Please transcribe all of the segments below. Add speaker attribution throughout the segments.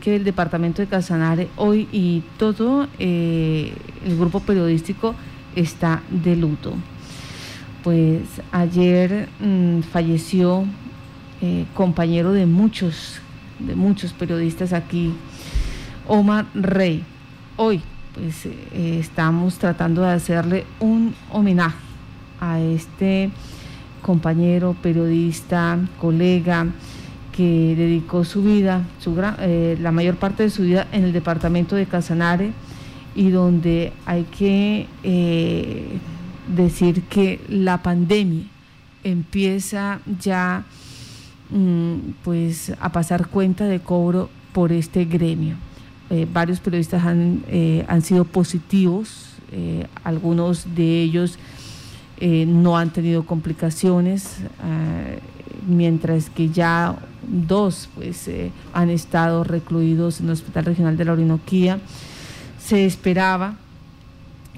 Speaker 1: que el departamento de Casanare hoy y todo el grupo periodístico está de luto. Pues ayer mm, falleció compañero de muchos, de muchos periodistas aquí, Omar Rey. Hoy pues estamos tratando de hacerle un homenaje a este compañero, periodista, colega, que dedicó su vida, su eh, la mayor parte de su vida en el departamento de Casanare y donde hay que eh, decir que la pandemia empieza ya mm, pues a pasar cuenta de cobro por este gremio. Eh, varios periodistas han, han sido positivos, algunos de ellos no han tenido complicaciones, mientras que ya dos pues, eh, han estado recluidos en el Hospital Regional de la Orinoquía. Se esperaba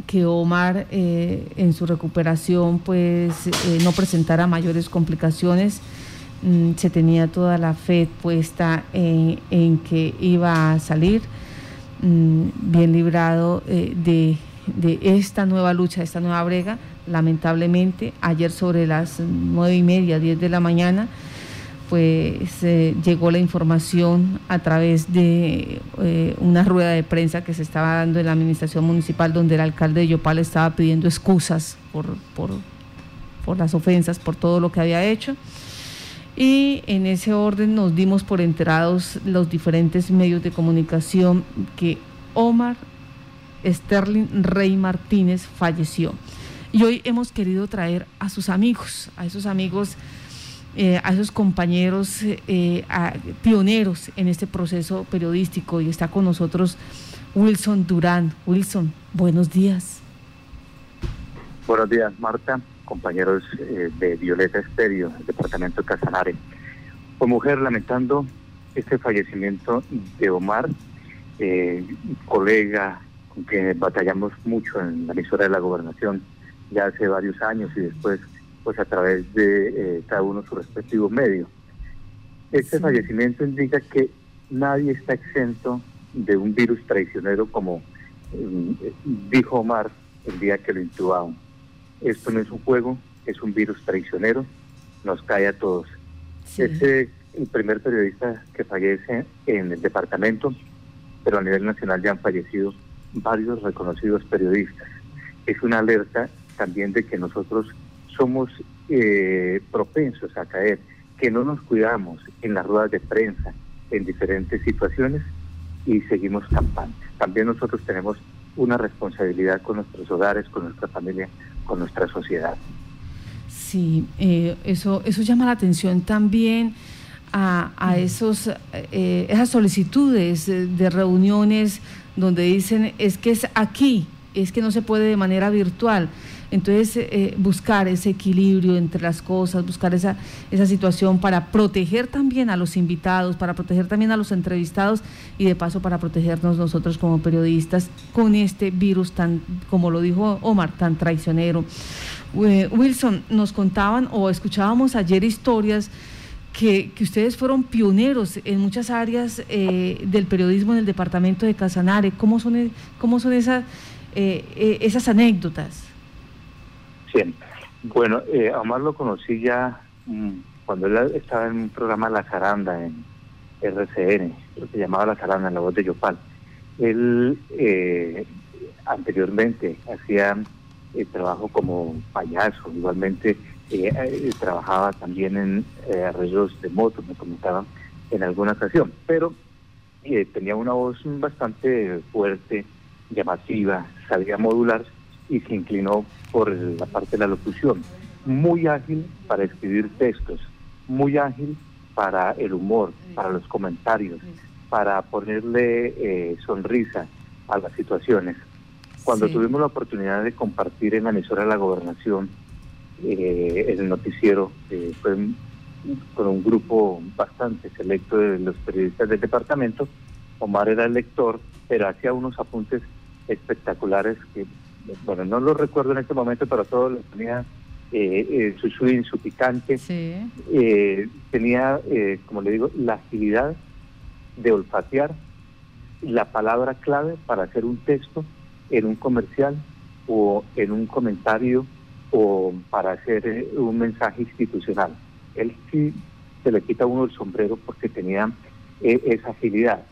Speaker 1: que Omar en su recuperación pues no presentara mayores complicaciones. Mm, se tenía toda la fe puesta en, en que iba a salir mm, bien librado de, de esta nueva lucha, de esta nueva brega lamentablemente, ayer sobre las nueve y media, diez de la mañana, pues eh, llegó la información a través de eh, una rueda de prensa que se estaba dando en la administración municipal donde el alcalde de Yopal estaba pidiendo excusas por, por, por las ofensas, por todo lo que había hecho. Y en ese orden nos dimos por enterados los diferentes medios de comunicación que Omar Sterling Rey Martínez falleció. Y hoy hemos querido traer a sus amigos, a esos amigos, eh, a esos compañeros eh, pioneros en este proceso periodístico. Y está con nosotros Wilson Durán. Wilson, buenos días.
Speaker 2: Buenos días, Marta, compañeros eh, de Violeta Estéreo, departamento de Casanare. Como mujer, lamentando este fallecimiento de Omar, colega con quien batallamos mucho en la emisora de la gobernación ya hace varios años y después pues a través de eh, cada uno su respectivo medio. Este fallecimiento indica que nadie está exento de un virus traicionero como eh, dijo Omar el día que lo intubaron. Esto no es un juego, es un virus traicionero, nos cae a todos. Es el primer periodista que fallece en el departamento, pero a nivel nacional ya han fallecido varios reconocidos periodistas. Es una alerta también de que nosotros somos eh, propensos a caer, que no nos cuidamos en las ruedas de prensa, en diferentes situaciones y seguimos campantes. También nosotros tenemos una responsabilidad con nuestros hogares, con nuestra familia, con nuestra sociedad.
Speaker 1: Sí, eh, eso, eso llama la atención también a, a esos, eh, esas solicitudes de reuniones donde dicen es que es aquí, es que no se puede de manera virtual. Entonces, eh, buscar ese equilibrio entre las cosas, buscar esa, esa situación para proteger también a los invitados, para proteger también a los entrevistados y de paso para protegernos nosotros como periodistas con este virus tan, como lo dijo Omar, tan traicionero. Eh, Wilson, nos contaban o escuchábamos ayer historias que, que, ustedes fueron pioneros en muchas áreas eh, del periodismo en el departamento de Casanare. ¿Cómo son, cómo son esas, esas anécdotas?
Speaker 2: Sí, bueno, eh, Omar lo conocí ya mm, cuando él estaba en un programa La Zaranda en RCN, lo que llamaba La Zaranda, en la voz de Yopal. Él eh, anteriormente hacía eh, trabajo como payaso, igualmente eh, trabajaba también en arreglos de motos, me comentaban en alguna ocasión, pero tenía una voz bastante fuerte, llamativa, sabía modular y se inclinó por la parte de la locución. Muy ágil para escribir textos, muy ágil para el humor, para los comentarios, para ponerle eh, sonrisa a las situaciones. Cuando tuvimos la oportunidad de compartir en la emisora de la gobernación eh, el noticiero, fue con un grupo bastante selecto de los periodistas del departamento, Omar era el lector, pero hacía unos apuntes espectaculares que bueno, no lo recuerdo en este momento, pero todo lo tenía eh, eh, su swing, su picante. Eh, tenía, como le digo, la agilidad de olfatear la palabra clave para hacer un texto en un comercial o en un comentario o para hacer eh, un mensaje institucional. Él sí se le quita uno el sombrero porque tenía eh, esa agilidad.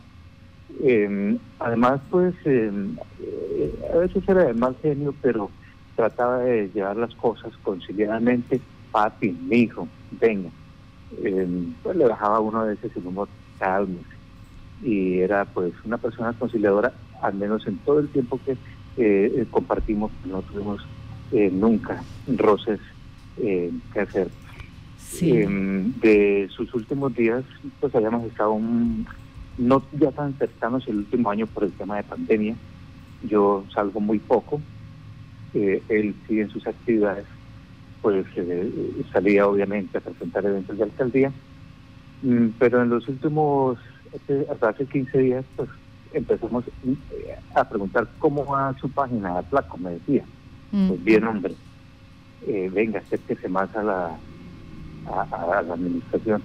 Speaker 2: Em, además, pues, em, eh, a veces era de mal genio, pero trataba de llevar las cosas conciliadamente. Papi, mi hijo, venga. Em, pues le bajaba uno a veces el humor, calmo. Y era, pues, una persona conciliadora, al menos en todo el tiempo que eh, compartimos, no tuvimos nunca roces que hacer. de sus últimos días, pues habíamos estado un, no ya tan cercanos el último año por el tema de pandemia. Yo salgo muy poco, eh, él sigue en sus actividades, pues eh, salía obviamente a presentar eventos de alcaldía, mm, pero en los últimos, hasta hace 15 días, pues empezamos eh, a preguntar cómo va su página, Flaco, me decía. Mm. Pues bien, hombre, venga, acérquese más a la, a la administración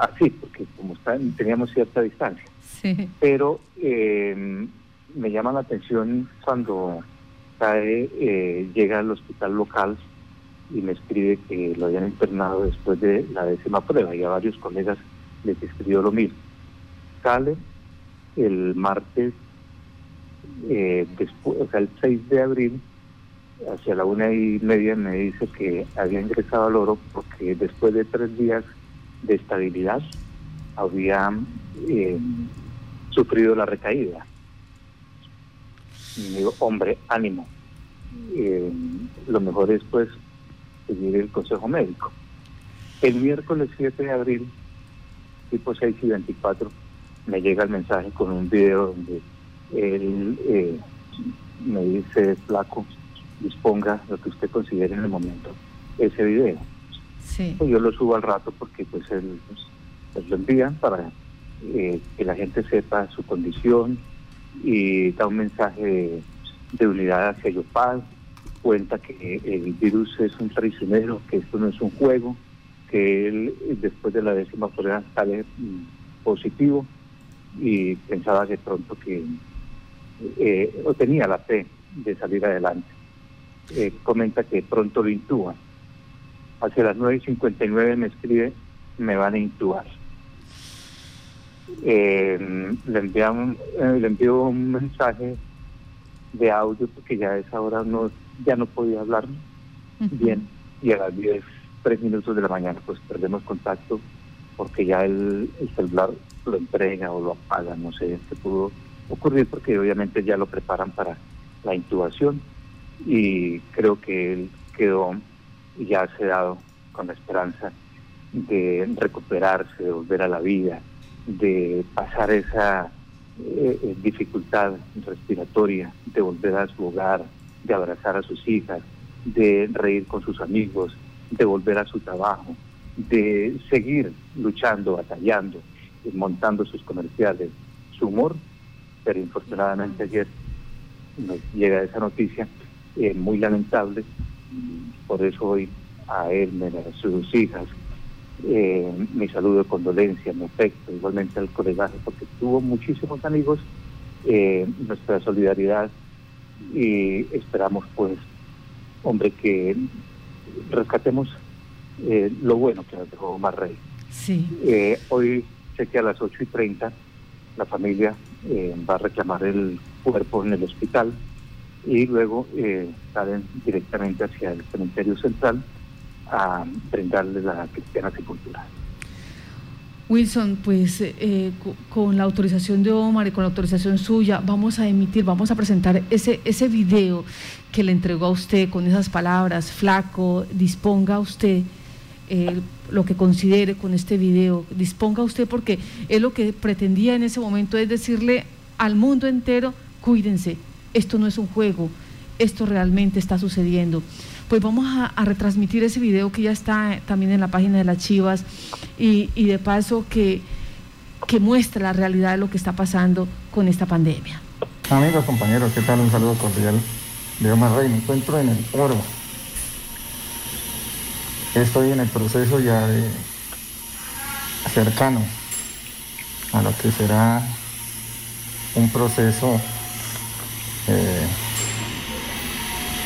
Speaker 2: así, porque como está, teníamos cierta distancia. Pero eh, me llama la atención cuando cae, eh, llega al hospital local y me escribe que lo habían internado después de la décima prueba y a varios colegas les escribió lo mismo. Sale el martes, eh, después, o sea, el 6 de abril, hacia la una y media me dice que había ingresado al oro porque después de tres días de estabilidad había eh, sufrido la recaída. digo, hombre, ánimo. Eh, lo mejor es pues seguir el consejo médico. El miércoles 7 de abril, tipo 6 y 24, me llega el mensaje con un video donde él eh, me dice, flaco, disponga lo que usted considere en el momento. Ese video pues yo lo subo al rato porque pues él pues, lo envían para eh, que la gente sepa su condición y da un mensaje de unidad hacia Yopal, cuenta que el virus es un traicionero, que esto no es un juego, que él después de la décima prueba sale mm, positivo y pensaba de pronto que eh, tenía la fe de salir adelante. Eh, comenta que pronto lo intuba hacia las 9.59 me escribe, me van a intubar. Eh, le, enviamos, eh, le envío un mensaje de audio porque ya a esa hora no, ya no podía hablar bien y a las 10, 3 minutos de la mañana pues perdemos contacto porque ya el, celular lo entrega o lo apaga, no sé qué pudo ocurrir porque obviamente ya lo preparan para la intubación y creo que él quedó ya se ha dado con la esperanza de recuperarse, de volver a la vida, de pasar esa eh, eh, dificultad respiratoria, de volver a su hogar, de abrazar a sus hijas, de reír con sus amigos, de volver a su trabajo, de seguir luchando, batallando, montando sus comerciales, su humor, pero infortunadamente ayer nos llega esa noticia eh, muy lamentable por eso hoy a él, a sus hijas, eh, mi saludo de condolencia, mi afecto, igualmente al colegaje, porque tuvo muchísimos amigos, eh, nuestra solidaridad y esperamos pues, hombre, que rescatemos eh, lo bueno que nos dejó Omar Rey.
Speaker 1: Sí.
Speaker 2: hoy sé que a las 8 y 30 la familia va a reclamar el cuerpo en el hospital y luego eh, salen directamente hacia el cementerio central a brindarle la cristiana sepultura.
Speaker 1: Wilson, pues eh, con la autorización de Omar y con la autorización suya, vamos a emitir, vamos a presentar ese, ese video que le entregó a usted con esas palabras, flaco, disponga usted eh, lo que considere con este video, disponga usted porque es lo que pretendía en ese momento, es decirle al mundo entero, cuídense, esto no es un juego, esto realmente está sucediendo. Pues vamos a, retransmitir ese video que ya está también en la página de las Chivas y, de paso que, que muestra la realidad de lo que está pasando con esta pandemia.
Speaker 3: Amigos, compañeros, ¿qué tal? Un saludo cordial de Omar Rey. Me encuentro en el oro. Estoy en el proceso ya de cercano a lo que será un proceso eh,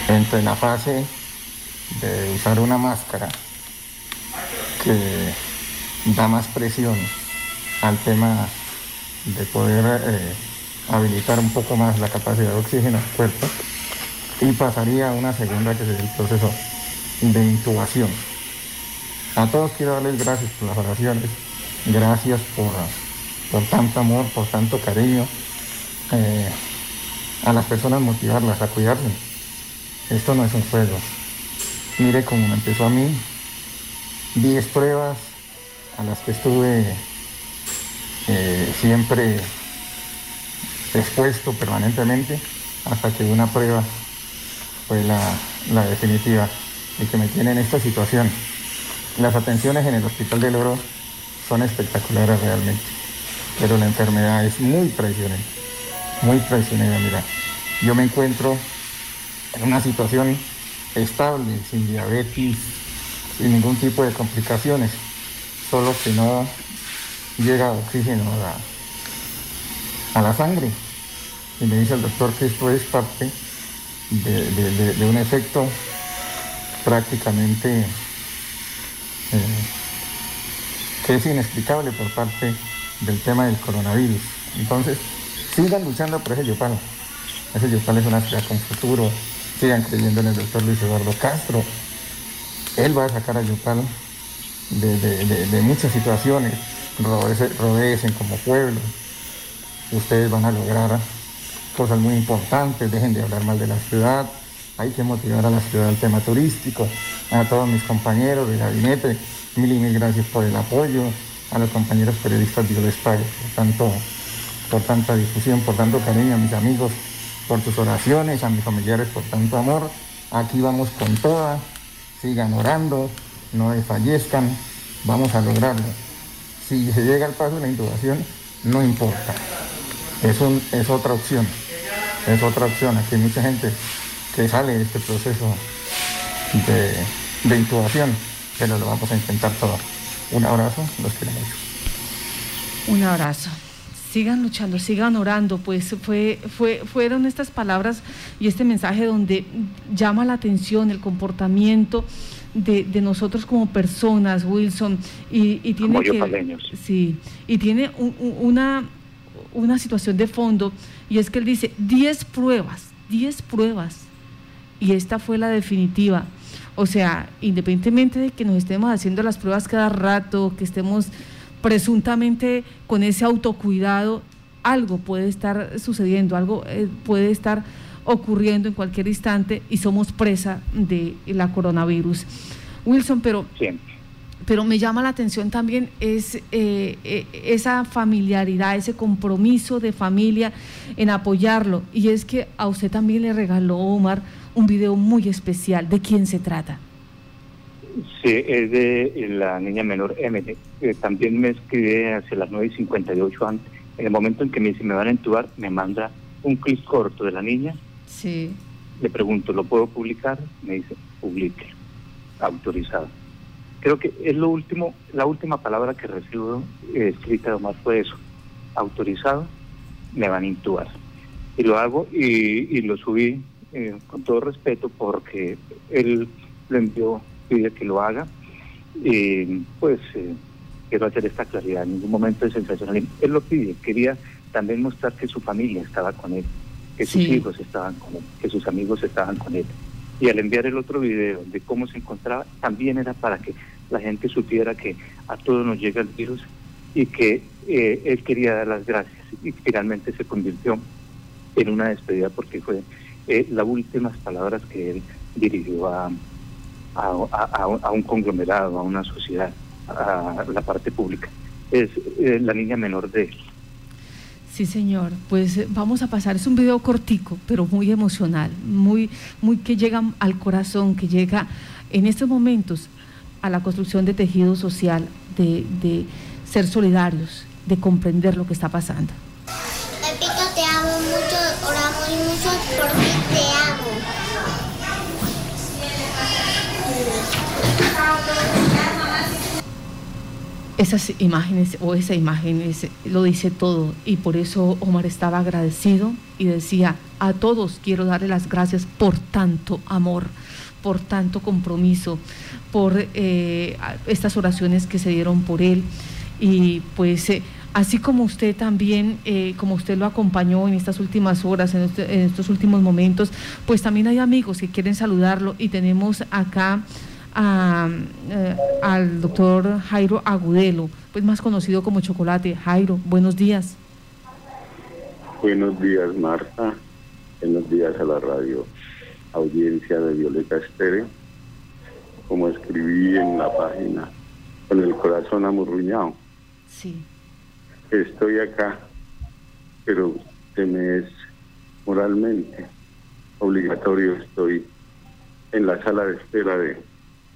Speaker 3: entre la fase de usar una máscara que da más presión al tema de poder eh, habilitar un poco más la capacidad de oxígeno del cuerpo y pasaría a una segunda que sería el proceso de intubación. A todos quiero darles gracias por las oraciones, gracias por, por tanto amor, por tanto cariño, eh, a las personas motivarlas a cuidarse. Esto no es un juego. Mire cómo me empezó a mí. 10 pruebas a las que estuve eh, siempre expuesto permanentemente hasta que una prueba fue la, definitiva y que me tiene en esta situación. Las atenciones en el Hospital del Oro son espectaculares realmente, pero la enfermedad es muy traicionera, muy traicionera, mira. Yo me encuentro en una situación estable, sin diabetes, sin ningún tipo de complicaciones, solo que no llega oxígeno a la sangre y me dice el doctor que esto es parte de, un efecto prácticamente eh, que es inexplicable por parte del tema del coronavirus. Entonces, sigan luchando por ese Yopal. Ese Yopal es una ciudad con futuro. Sigan creyendo en el doctor Luis Eduardo Castro. Él va a sacar a Yopal de, muchas situaciones. Rodecen como pueblo. Ustedes van a lograr cosas muy importantes, dejen de hablar mal de la ciudad, hay que motivar a la ciudad al tema turístico, a todos mis compañeros de gabinete, mil y mil gracias por el apoyo, a los compañeros periodistas de les por tanto, por tanta difusión, por tanto cariño, a mis amigos, por tus oraciones, a mis familiares por tanto amor. Aquí vamos con toda, sigan orando, no desfallezcan, vamos a lograrlo. Si se llega al paso de la intubación, no importa, es, es otra opción es otra opción. Aquí hay mucha gente que sale de este proceso de, intubación, pero lo vamos a intentar todo. Un abrazo, los quiero mucho.
Speaker 1: Un abrazo. Sigan luchando, sigan orando, pues fue, fue, fueron estas palabras y este mensaje donde llama la atención el comportamiento de, nosotros como personas, Wilson, y, tiene
Speaker 2: que,
Speaker 1: sí, y tiene una, una situación de fondo y es que él dice 10 pruebas, 10 pruebas. Y esta fue la definitiva. O sea, independientemente de que nos estemos haciendo las pruebas cada rato, que estemos presuntamente con ese autocuidado, algo puede estar sucediendo, algo eh, puede estar ocurriendo en cualquier instante y somos presa de la coronavirus. Wilson, pero pero me llama la atención también es eh, eh, esa familiaridad, ese compromiso de familia en apoyarlo. Y es que a usted también le regaló Omar un video muy especial. ¿De quién se trata?
Speaker 2: Sí, es de la niña menor Emily. Eh, también me escribe hacia las 9 y 58 antes. En el momento en que me dice me van a entubar, me manda un clip corto de la niña.
Speaker 1: Sí.
Speaker 2: Le pregunto, ¿lo puedo publicar? Me dice, publique, autorizado creo que es lo último, la última palabra que recibo eh, escrita de Omar fue eso, autorizado, me van a intubar. Y lo hago y, lo subí eh, con todo respeto porque él lo envió, pide que lo haga. Y pues eh, quiero hacer esta claridad, en ningún momento de sensacionalismo. Él lo pide, quería también mostrar que su familia estaba con él, que sus hijos estaban con él, que sus amigos estaban con él. Y al enviar el otro video de cómo se encontraba, también era para que la gente supiera que a todos nos llega el virus y que eh, él quería dar las gracias y finalmente se convirtió en una despedida porque fue eh, las últimas palabras que él dirigió a, a, un conglomerado, a una sociedad, a la parte pública. Es eh, la niña menor de él.
Speaker 1: Sí, señor. Pues vamos a pasar. Es un video cortico, pero muy emocional, muy, muy que llega al corazón, que llega en estos momentos a la construcción de tejido social, de, de ser solidarios, de comprender lo que está pasando. Esas imágenes o esa imagen lo dice todo. Y por eso Omar estaba agradecido y decía, a todos quiero darle las gracias por tanto amor, por tanto compromiso, por eh, estas oraciones que se dieron por él y pues eh, así como usted también, eh, como usted lo acompañó en estas últimas horas, este, en estos últimos momentos, pues también hay amigos que quieren saludarlo y tenemos acá eh, al doctor Jairo Agudelo, pues más conocido como Chocolate. Jairo, buenos días.
Speaker 4: Buenos días, Marta. Buenos días a la radio audiencia de Violeta Estere. Como escribí en la página, con el corazón amurruñado.
Speaker 1: Sí.
Speaker 4: Estoy acá, pero se me es moralmente obligatorio. Estoy en la sala de espera de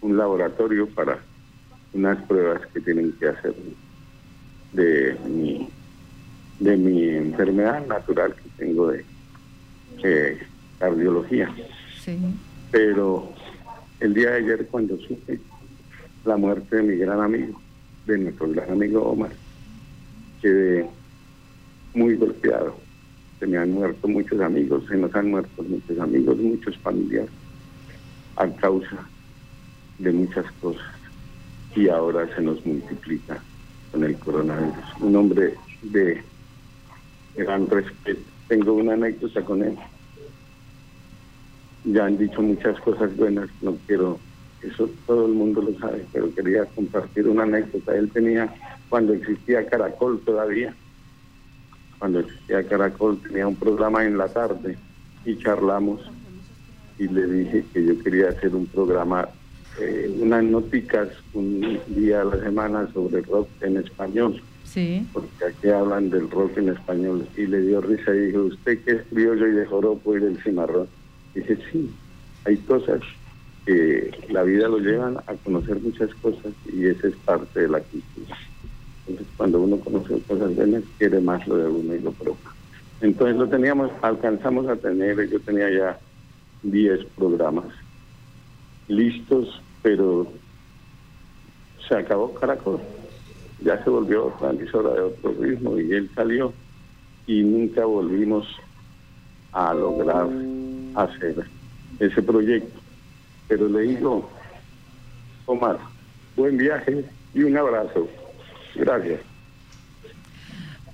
Speaker 4: un laboratorio para unas pruebas que tienen que hacer de mi, de mi enfermedad natural que tengo de cardiología. Pero el día de ayer cuando supe la muerte de mi gran amigo, de nuestro gran amigo Omar, quedé muy golpeado. Se me han muerto muchos amigos, se nos han muerto muchos amigos, muchos familiares, a causa de muchas cosas y ahora se nos multiplica con el coronavirus. Un hombre de gran respeto. Tengo una anécdota con él. Ya han dicho muchas cosas buenas, no quiero, eso todo el mundo lo sabe, pero quería compartir una anécdota. Él tenía, cuando existía Caracol todavía, cuando existía Caracol, tenía un programa en la tarde y charlamos y le dije que yo quería hacer un programa eh, unas noticas un día a la semana sobre rock en español.
Speaker 1: Sí.
Speaker 4: Porque aquí hablan del rock en español. Y le dio risa y dijo, ¿usted que es criollo y de joropo y del cimarrón? dije, sí, hay cosas que la vida lo llevan a conocer muchas cosas y esa es parte de la cultura. Entonces, cuando uno conoce cosas buenas, quiere más lo de uno y lo propio. Entonces, lo teníamos, alcanzamos a tener, yo tenía ya 10 programas listos pero se acabó Caracol. Ya se volvió otra emisora de otro ritmo y él salió y nunca volvimos a lograr hacer ese proyecto. Pero le digo, Omar, buen viaje y un abrazo. Gracias.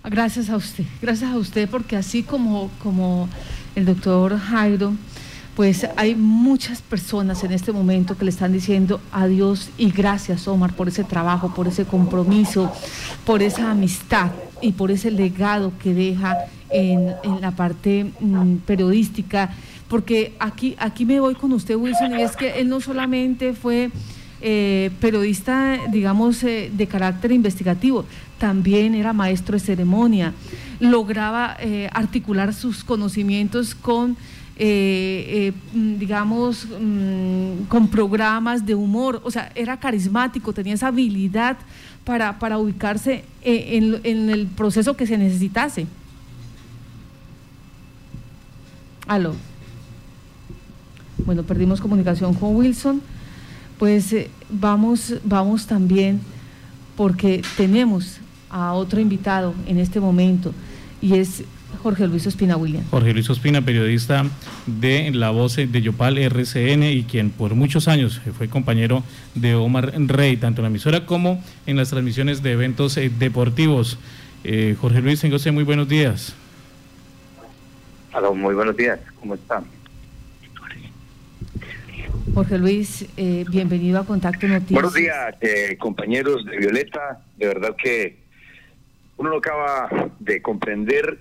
Speaker 1: Gracias a usted, gracias a usted porque así como, como el doctor Jairo, pues hay muchas personas en este momento que le están diciendo adiós y gracias Omar por ese trabajo, por ese compromiso, por esa amistad y por ese legado que deja en, la parte mm, periodística. Porque aquí, aquí me voy con usted, Wilson, y es que él no solamente fue eh, periodista, digamos, eh, de carácter investigativo, también era maestro de ceremonia, lograba eh, articular sus conocimientos con eh, eh, mm, digamos, mm, con programas de humor, o sea, era carismático, tenía esa habilidad para, para ubicarse eh, en, el proceso que se necesitase. Aló. Bueno, perdimos comunicación con Wilson. Pues vamos, vamos también porque tenemos a otro invitado en este momento y es Jorge Luis Ospina William.
Speaker 5: Jorge Luis Ospina, periodista de La Voz de Yopal RCN y quien por muchos años fue compañero de Omar Rey, tanto en la emisora como en las transmisiones de eventos eh, deportivos. Eh, Jorge Luis, tengo usted muy buenos días.
Speaker 2: Hola, muy buenos días, ¿cómo están?
Speaker 1: Jorge Luis, eh, bienvenido a Contacto Noticias.
Speaker 6: Buenos días, compañeros de Violeta. De verdad que uno no acaba de comprender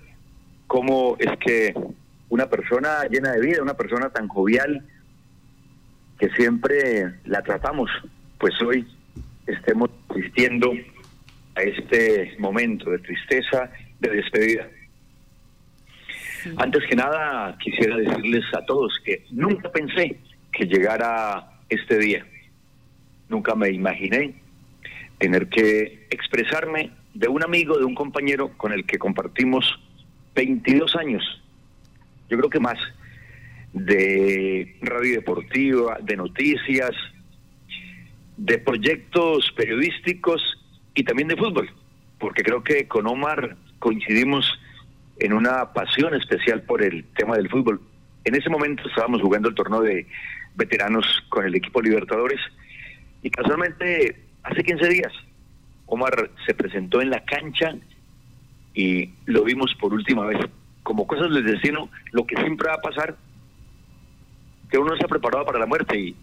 Speaker 6: cómo es que una persona llena de vida, una persona tan jovial, que siempre la tratamos, pues hoy estemos asistiendo a este momento de tristeza, de despedida. Antes que nada, quisiera decirles a todos que nunca pensé que llegara este día. Nunca me imaginé tener que expresarme de un amigo, de un compañero con el que compartimos 22 años, yo creo que más, de radio deportiva, de noticias, de proyectos periodísticos y también de fútbol, porque creo que con Omar coincidimos en una pasión especial por el tema del fútbol. En ese momento estábamos jugando el torneo de veteranos con el equipo Libertadores y casualmente hace 15 días Omar se presentó en la cancha y lo vimos por última vez. Como cosas del destino, lo que siempre va a pasar, que uno ha preparado para la muerte y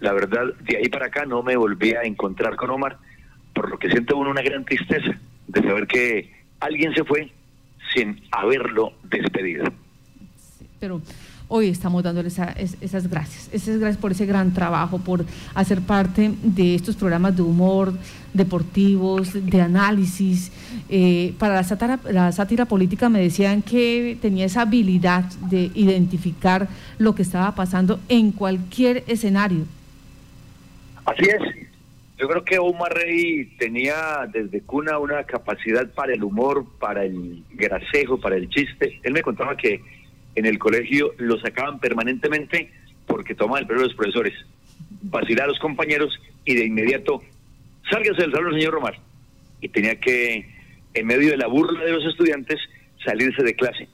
Speaker 6: la verdad, de ahí para acá no me volví a encontrar con Omar, por lo que siento uno una gran tristeza de saber que alguien se fue sin haberlo despedido.
Speaker 1: pero hoy estamos dándole esas gracias, esas gracias por ese gran trabajo, por hacer parte de estos programas de humor, deportivos, de análisis. Eh, para la sátira, la sátira política me decían que tenía esa habilidad de identificar lo que estaba pasando en cualquier escenario.
Speaker 6: Así es. Yo creo que Omar Rey tenía desde cuna una capacidad para el humor, para el gracejo, para el chiste. Él me contaba que en el colegio lo sacaban permanentemente porque tomaba el pelo de los profesores, vacilar a los compañeros y de inmediato, sálgase del salón, señor Romar. Y tenía que, en medio de la burla de los estudiantes, salirse de clase.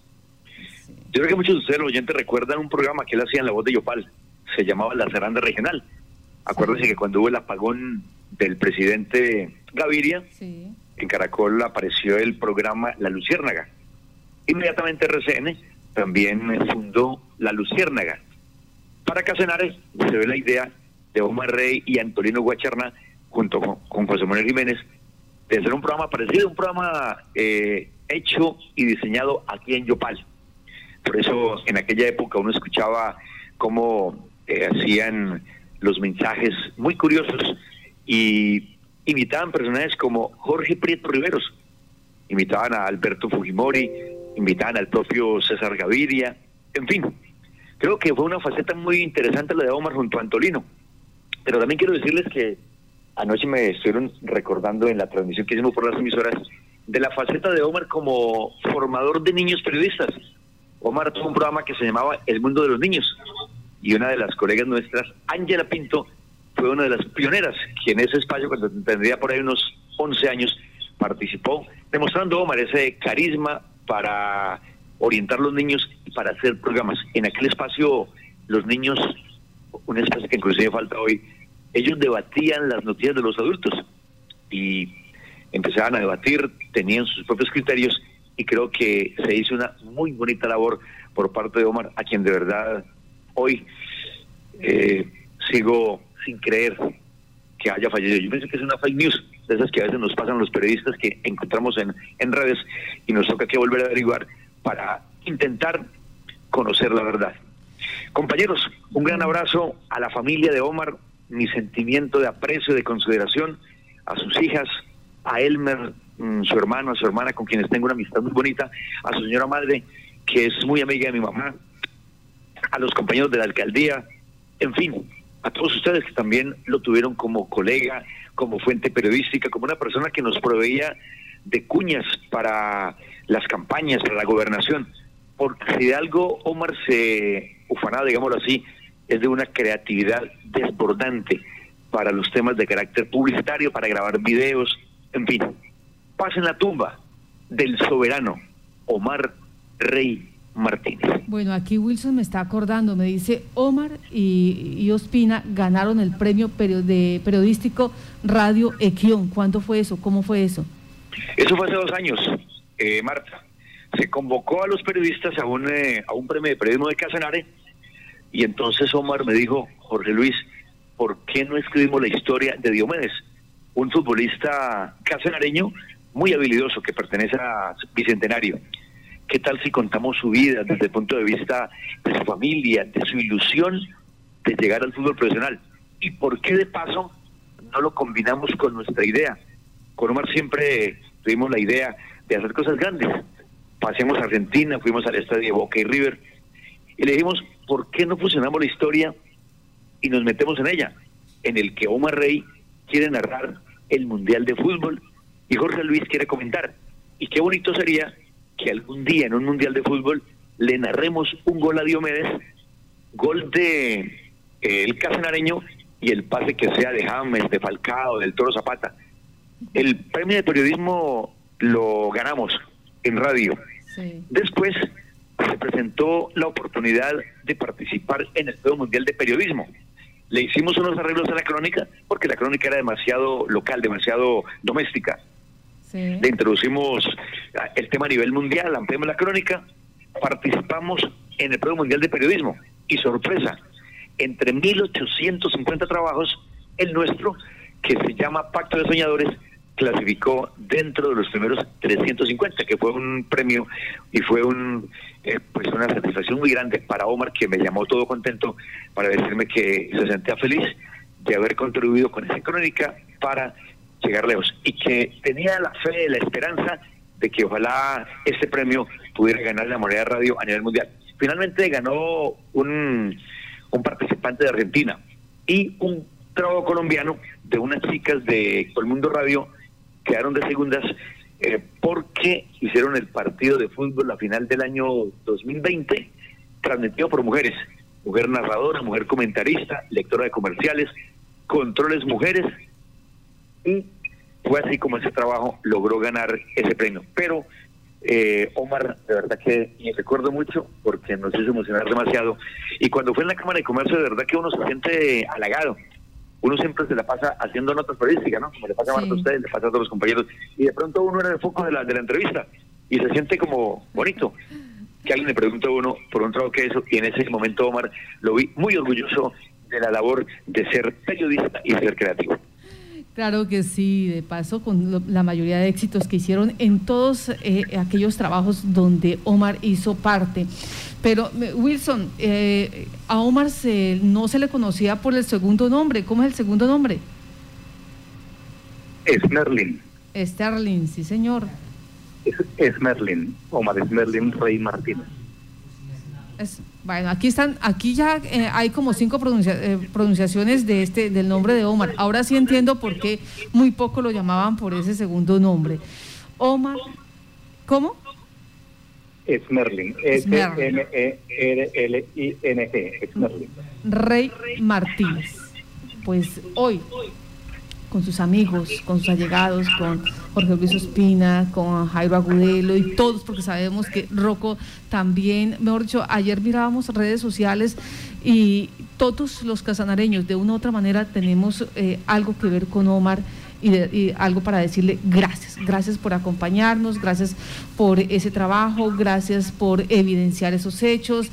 Speaker 6: Yo creo que muchos de ustedes, los oyentes, recuerdan un programa que él hacía en la voz de Yopal, se llamaba La Ceranda Regional. Acuérdense que cuando hubo el apagón del presidente Gaviria, en Caracol apareció el programa La Luciérnaga. Inmediatamente RCN también fundó La Luciérnaga. Para Casenares se ve la idea de Omar Rey y Antonino Guacharna, junto con, José Manuel Jiménez, de hacer un programa parecido, un programa eh, hecho y diseñado aquí en Yopal. Por eso en aquella época uno escuchaba cómo eh, hacían los mensajes muy curiosos y invitaban personajes como Jorge Prieto Riveros, invitaban a Alberto Fujimori, invitaban al propio César Gaviria, en fin, creo que fue una faceta muy interesante la de Omar junto a Antolino. Pero también quiero decirles que anoche me estuvieron recordando en la transmisión que hicimos por las emisoras de la faceta de Omar como formador de niños periodistas. Omar tuvo un programa que se llamaba El Mundo de los Niños y una de las colegas nuestras, Ángela Pinto, fue una de las pioneras, que en ese espacio, cuando tendría por ahí unos 11 años, participó, demostrando Omar ese carisma, para orientar a los niños y para hacer programas. En aquel espacio, los niños, un espacio que inclusive falta hoy, ellos debatían las noticias de los adultos y empezaban a debatir, tenían sus propios criterios y creo que se hizo una muy bonita labor por parte de Omar, a quien de verdad hoy eh, sigo sin creer que haya fallecido. Yo pienso que es una fake news, de esas que a veces nos pasan los periodistas que encontramos en, en redes y nos toca que volver a averiguar para intentar conocer la verdad. Compañeros, un gran abrazo a la familia de Omar, mi sentimiento de aprecio, de consideración, a sus hijas, a Elmer, mm, su hermano, a su hermana, con quienes tengo una amistad muy bonita, a su señora madre, que es muy amiga de mi mamá, a los compañeros de la alcaldía, en fin, a todos ustedes que también lo tuvieron como colega, como fuente periodística, como una persona que nos proveía de cuñas para las campañas, para la gobernación. Porque si de algo Omar se ufanaba, digámoslo así, es de una creatividad desbordante para los temas de carácter publicitario, para grabar videos, en fin. Paz en la tumba del soberano Omar Rey Martínez.
Speaker 1: Bueno, aquí Wilson me está acordando, me dice Omar y, Ospina ganaron el premio de periodístico Radio Equión. ¿Cuándo fue eso? ¿Cómo fue eso?
Speaker 6: Eso fue hace dos años, eh, Marta. Se convocó a los periodistas a un, eh, a un premio de periodismo de Casanare y entonces Omar me dijo, Jorge Luis, ¿por qué no escribimos la historia de Diomedes? Un futbolista casanareño muy habilidoso que pertenece a Bicentenario ¿Qué tal si contamos su vida desde el punto de vista de su familia, de su ilusión de llegar al fútbol profesional? ¿Y por qué de paso no lo combinamos con nuestra idea? Con Omar siempre tuvimos la idea de hacer cosas grandes. Pasemos a Argentina, fuimos al estadio Boca y River y le dijimos, ¿por qué no fusionamos la historia y nos metemos en ella? En el que Omar Rey quiere narrar el Mundial de Fútbol y Jorge Luis quiere comentar. Y qué bonito sería que algún día en un Mundial de Fútbol le narremos un gol a Diomedes, gol de eh, el Casenareño y el pase que sea de James, de Falcao, del Toro Zapata. El premio de periodismo lo ganamos en radio. Después se presentó la oportunidad de participar en el Premio Mundial de Periodismo. Le hicimos unos arreglos a la crónica porque la crónica era demasiado local, demasiado doméstica. Le introducimos el tema a nivel mundial, ampliamos la crónica, participamos en el Premio Mundial de Periodismo. Y sorpresa, entre 1.850 trabajos, el nuestro, que se llama Pacto de Soñadores, clasificó dentro de los primeros 350, que fue un premio y fue un eh, pues una satisfacción muy grande para Omar, que me llamó todo contento para decirme que se sentía feliz de haber contribuido con esa crónica para llegar lejos. Y que tenía la fe, la esperanza de que ojalá este premio pudiera ganar la moneda de radio a nivel mundial. Finalmente ganó un, un participante de Argentina y un trabajo colombiano de unas chicas de Colmundo Radio quedaron de segundas eh, porque hicieron el partido de fútbol la final del año 2020 transmitido por mujeres, mujer narradora, mujer comentarista, lectora de comerciales, controles mujeres y fue así como ese trabajo logró ganar ese premio. Pero eh, Omar, de verdad que me recuerdo mucho porque nos hizo emocionar demasiado. Y cuando fue en la Cámara de Comercio, de verdad que uno se siente halagado. Uno siempre se la pasa haciendo notas periodísticas, ¿no? Como le pasa a Marta a usted, le pasa a todos los compañeros. Y de pronto uno era el foco de la, de la entrevista y se siente como bonito que alguien le pregunte a uno por un trabajo que eso. Y en ese momento, Omar, lo vi muy orgulloso de la labor de ser periodista y ser creativo.
Speaker 1: Claro que sí, de paso con la mayoría de éxitos que hicieron en todos eh, aquellos trabajos donde Omar hizo parte. Pero Wilson, eh, a Omar se, no se le conocía por el segundo nombre. ¿Cómo es el segundo nombre?
Speaker 2: Es Merlin.
Speaker 1: Sterling, sí señor.
Speaker 2: Es, Merlin, Omar es Merlin Rey Martínez.
Speaker 1: Bueno, aquí están, aquí ya eh, hay como cinco eh, pronunciaciones de este, del nombre de Omar. Ahora sí entiendo por qué muy poco lo llamaban por ese segundo nombre. Omar, ¿cómo?
Speaker 2: Es Merlin, S-M-E-R-L-I-N-G, Merlin.
Speaker 1: Rey Martínez. Pues hoy con sus amigos, con sus allegados, con Jorge Luis Ospina, con Jairo Agudelo y todos, porque sabemos que Rocco también, mejor dicho, ayer mirábamos redes sociales y todos los casanareños de una u otra manera tenemos eh, algo que ver con Omar. Y, y, algo para decirle gracias, gracias por acompañarnos, gracias por ese trabajo, gracias por evidenciar esos hechos,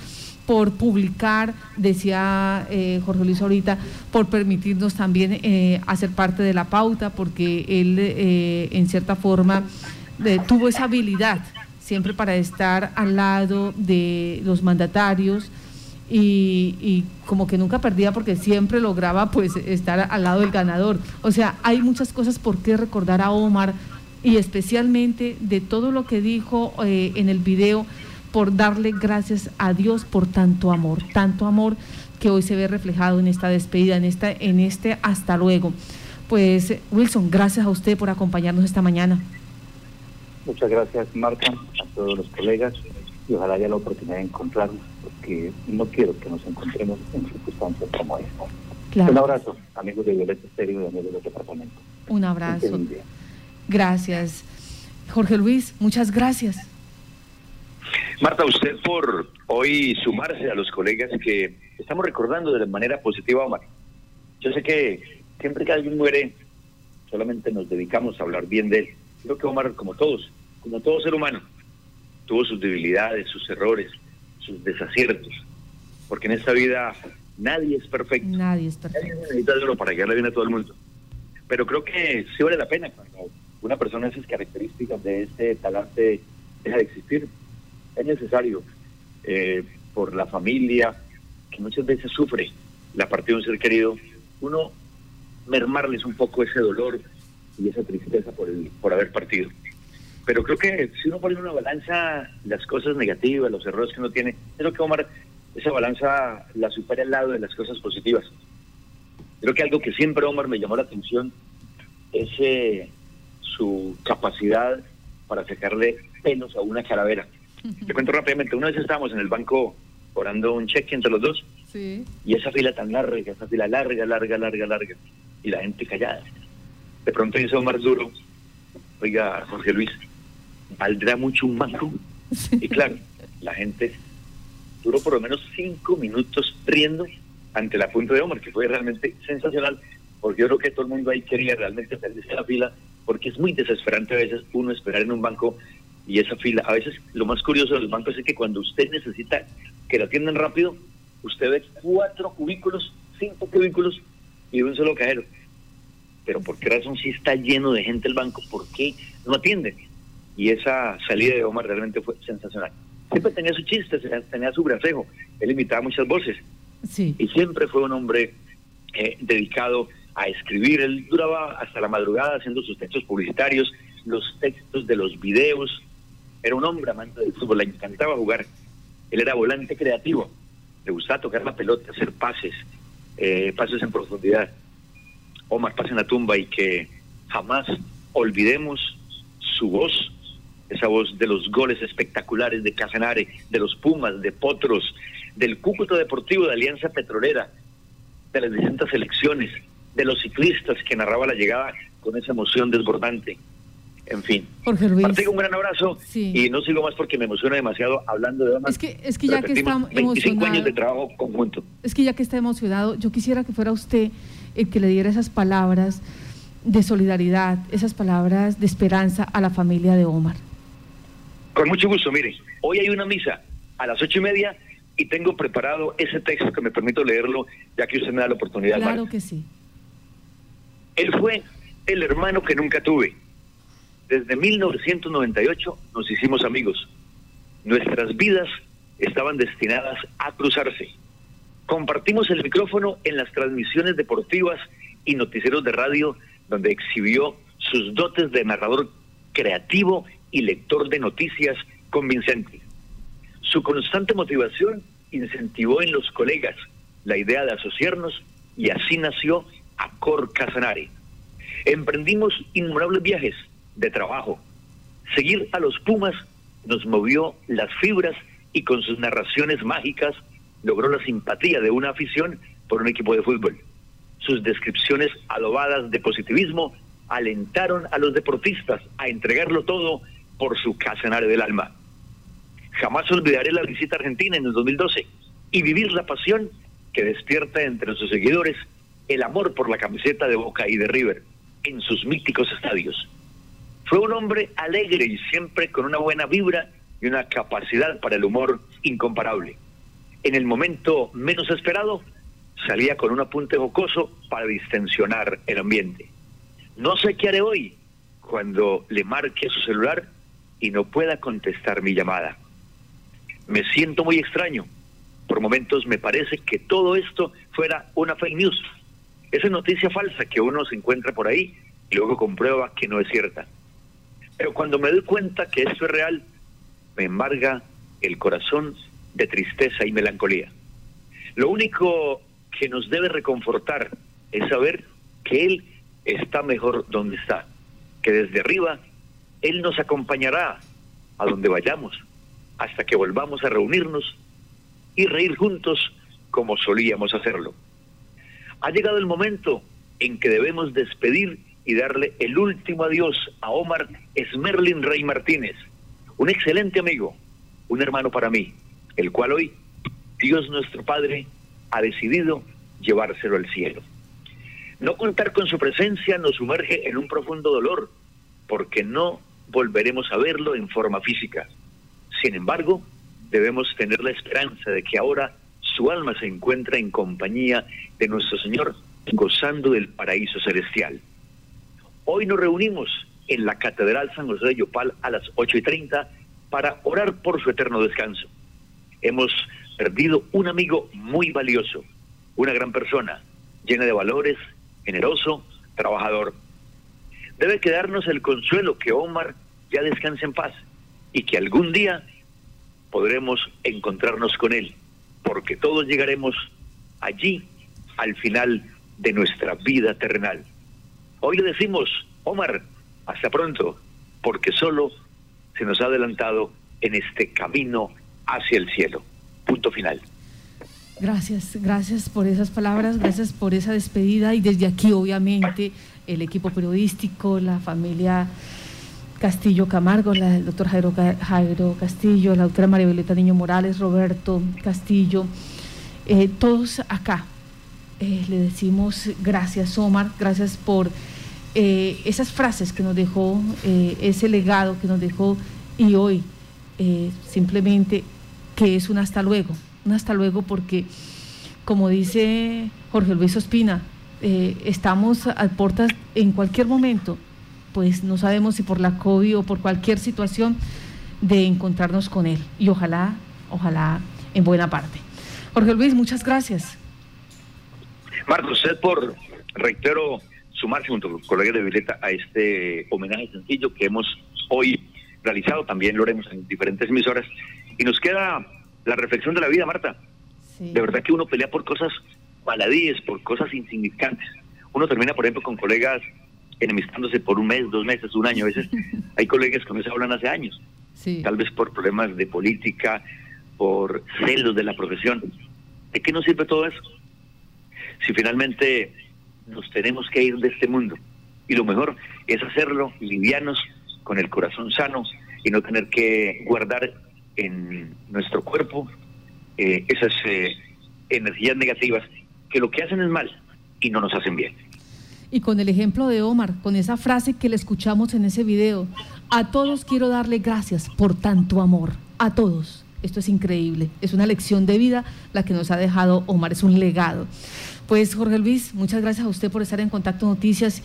Speaker 1: por publicar, decía eh, Jorge Luis ahorita, por permitirnos también eh, hacer parte de la pauta, porque él eh, en cierta forma tuvo esa habilidad siempre para estar al lado de los mandatarios y, y, como que nunca perdía porque siempre lograba pues estar al lado del ganador. O sea, hay muchas cosas por qué recordar a Omar y especialmente de todo lo que dijo en el video por darle gracias a Dios por tanto amor, tanto amor que hoy se ve reflejado en esta despedida, en, esta, en este hasta luego. Pues Wilson, gracias a usted por acompañarnos esta mañana.
Speaker 2: Muchas gracias Marta, a todos los colegas y ojalá haya la oportunidad de encontrarnos porque no quiero que nos encontremos en circunstancias como esta. Un abrazo, amigos de Violeta Estéreo y amigos del departamento.
Speaker 1: Un abrazo. Gracias. Jorge Luis, muchas gracias.
Speaker 6: Marta, usted por hoy sumarse a los colegas que estamos recordando de manera positiva a Omar. Yo sé que siempre que alguien muere, solamente nos dedicamos a hablar bien de él. Creo que Omar, como todos, como todo ser humano, tuvo sus debilidades, sus errores, sus desaciertos. Porque en esta vida nadie es perfecto.
Speaker 1: Nadie es perfecto. Nadie
Speaker 6: necesita para que le bien a todo el mundo. Pero creo que sí vale la pena cuando una persona de esas características, de ese talante, deja de existir es necesario eh, por la familia, que muchas veces sufre la partida de un ser querido, uno mermarles un poco ese dolor y esa tristeza por, el, por haber partido. Pero creo que si uno pone una balanza las cosas negativas, los errores que uno tiene, creo que Omar esa balanza la supera al lado de las cosas positivas. Creo que algo que siempre Omar me llamó la atención es eh, su capacidad para sacarle pelos a una calavera. Te cuento rápidamente, una vez estábamos en el banco orando un cheque entre los dos y esa fila tan larga, esa fila larga, larga, larga, larga, y la gente callada. De pronto dice Omar Duro, oiga, Jorge Luis, ¿valdrá mucho un banco? Y claro, la gente duró por lo menos cinco minutos riendo ante la punta de Omar, que fue realmente sensacional, porque yo creo que todo el mundo ahí quería realmente salir de la fila, porque es muy desesperante a veces uno esperar en un banco y esa fila. A veces lo más curioso de los bancos es que cuando usted necesita que lo atiendan rápido, usted ve cuatro cubículos, cinco cubículos y un solo cajero. Pero ¿por qué razón si está lleno de gente el banco? ¿Por qué no atiende? Y esa salida de Omar realmente fue sensacional. Siempre tenía su chiste, tenía su gracejo. Él imitaba muchas voces.
Speaker 1: Sí.
Speaker 6: Y siempre fue un hombre eh, dedicado a escribir. Él duraba hasta la madrugada haciendo sus textos publicitarios, los textos de los videos. Era un hombre amante del fútbol, le encantaba jugar. Él era volante creativo, le gustaba tocar la pelota, hacer pases, eh, pases en profundidad. Omar pasa en la tumba y que jamás olvidemos su voz, esa voz de los goles espectaculares de Casanare, de los Pumas, de Potros, del Cúcuta Deportivo de Alianza Petrolera, de las distintas selecciones, de los ciclistas que narraba la llegada con esa emoción desbordante. En fin.
Speaker 1: Jorge Luis.
Speaker 6: Parte un gran abrazo y no sigo más porque me emociona demasiado hablando de Omar.
Speaker 1: Es que, es que ya que está
Speaker 6: 25 años de trabajo conjunto.
Speaker 1: Es que ya que está emocionado, yo quisiera que fuera usted el que le diera esas palabras de solidaridad, esas palabras de esperanza a la familia de Omar.
Speaker 6: Con mucho gusto, mire, hoy hay una misa a las ocho y media y tengo preparado ese texto que me permito leerlo, ya que usted me da la oportunidad.
Speaker 1: Claro que sí.
Speaker 6: Él fue el hermano que nunca tuve. Desde 1998 nos hicimos amigos. Nuestras vidas estaban destinadas a cruzarse. Compartimos el micrófono en las transmisiones deportivas y noticieros de radio, donde exhibió sus dotes de narrador creativo y lector de noticias convincente. Su constante motivación incentivó en los colegas la idea de asociarnos y así nació Acor Casanare. Emprendimos innumerables viajes de trabajo. Seguir a los Pumas nos movió las fibras y con sus narraciones mágicas logró la simpatía de una afición por un equipo de fútbol. Sus descripciones adobadas de positivismo alentaron a los deportistas a entregarlo todo por su Casanare del alma. Jamás olvidaré la visita Argentina en el 2012 y vivir la pasión que despierta entre sus seguidores el amor por la camiseta de Boca y de River en sus míticos estadios. Fue un hombre alegre y siempre con una buena vibra y una capacidad para el humor incomparable. En el momento menos esperado, salía con un apunte jocoso para distensionar el ambiente. No sé qué haré hoy cuando le marque su celular y no pueda contestar mi llamada. Me siento muy extraño. Por momentos me parece que todo esto fuera una fake news. Esa noticia falsa que uno se encuentra por ahí y luego comprueba que no es cierta. Pero cuando me doy cuenta que esto es real, me embarga el corazón de tristeza y melancolía. Lo único que nos debe reconfortar es saber que Él está mejor donde está, que desde arriba Él nos acompañará a donde vayamos, hasta que volvamos a reunirnos y reír juntos como solíamos hacerlo. Ha llegado el momento en que debemos despedir y darle el último adiós a Omar Esmerlin Rey Martínez, un excelente amigo, un hermano para mí, el cual hoy Dios nuestro Padre ha decidido llevárselo al cielo. No contar con su presencia nos sumerge en un profundo dolor, porque no volveremos a verlo en forma física. Sin embargo, debemos tener la esperanza de que ahora su alma se encuentra en compañía de nuestro Señor, gozando del paraíso celestial. Hoy nos reunimos en la Catedral San José de Yopal a las 8 y 30 para orar por su eterno descanso. Hemos perdido un amigo muy valioso, una gran persona, llena de valores, generoso, trabajador. Debe quedarnos el consuelo que Omar ya descanse en paz y que algún día podremos encontrarnos con él, porque todos llegaremos allí al final de nuestra vida terrenal. Hoy le decimos, Omar, hasta pronto, porque solo se nos ha adelantado en este camino hacia el cielo. Punto final.
Speaker 1: Gracias, gracias por esas palabras, gracias por esa despedida y desde aquí obviamente el equipo periodístico, la familia Castillo Camargo, la, el doctor Jairo, Jairo, Castillo, la doctora María Violeta Niño Morales, Roberto Castillo, eh, todos acá eh, le decimos gracias Omar, gracias por eh, esas frases que nos dejó, ese legado que nos dejó y hoy simplemente que es un hasta luego, un hasta luego porque como dice Jorge Luis Ospina, estamos a puertas en cualquier momento pues no sabemos si por la COVID o por cualquier situación de encontrarnos con él. Y ojalá, ojalá en buena parte. Jorge Luis, muchas gracias.
Speaker 6: Marco, usted por, reitero, sumarse junto con los colegas de Violeta a este homenaje sencillo que hemos hoy realizado, también lo haremos en diferentes emisoras. Y nos queda la reflexión de la vida, Marta. De verdad que uno pelea por cosas maladíes, por cosas insignificantes. Uno termina, por ejemplo, con colegas enemistándose por un mes, dos meses, un año. A veces hay colegas que no se hablan hace años, tal vez por problemas de política, por celos de la profesión. ¿De qué nos sirve todo eso? Si finalmente nos tenemos que ir de este mundo. Y lo mejor es hacerlo livianos, con el corazón sano y no tener que guardar en nuestro cuerpo eh, esas eh, energías negativas que lo que hacen es mal y no nos hacen bien
Speaker 1: y con el ejemplo de Omar, con esa frase que le escuchamos en ese video. A todos quiero darle gracias por tanto amor. A todos. Esto es increíble. Es una lección de vida la que nos ha dejado Omar. Es un legado. Pues Jorge Luis, muchas gracias a usted por estar en Contacto Noticias.